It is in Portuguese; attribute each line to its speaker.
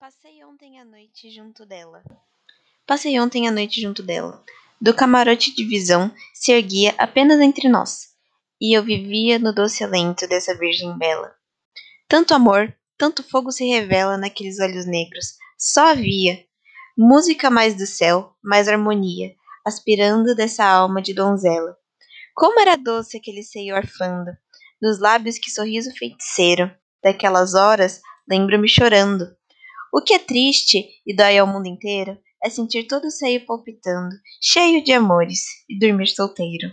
Speaker 1: Passei ontem à noite junto dela. Passei ontem à noite junto dela. Do camarote de visão se erguia apenas entre nós, e eu vivia no doce alento dessa virgem bela. Tanto amor, tanto fogo se revela naqueles olhos negros. Só havia música mais do céu, mais harmonia, aspirando dessa alma de donzela. Como era doce aquele seio orfando, nos lábios que sorriso feiticeiro. Daquelas horas lembro-me chorando. O que é triste e dói ao mundo inteiro é sentir todo o seio palpitando, cheio de amores, e dormir solteiro.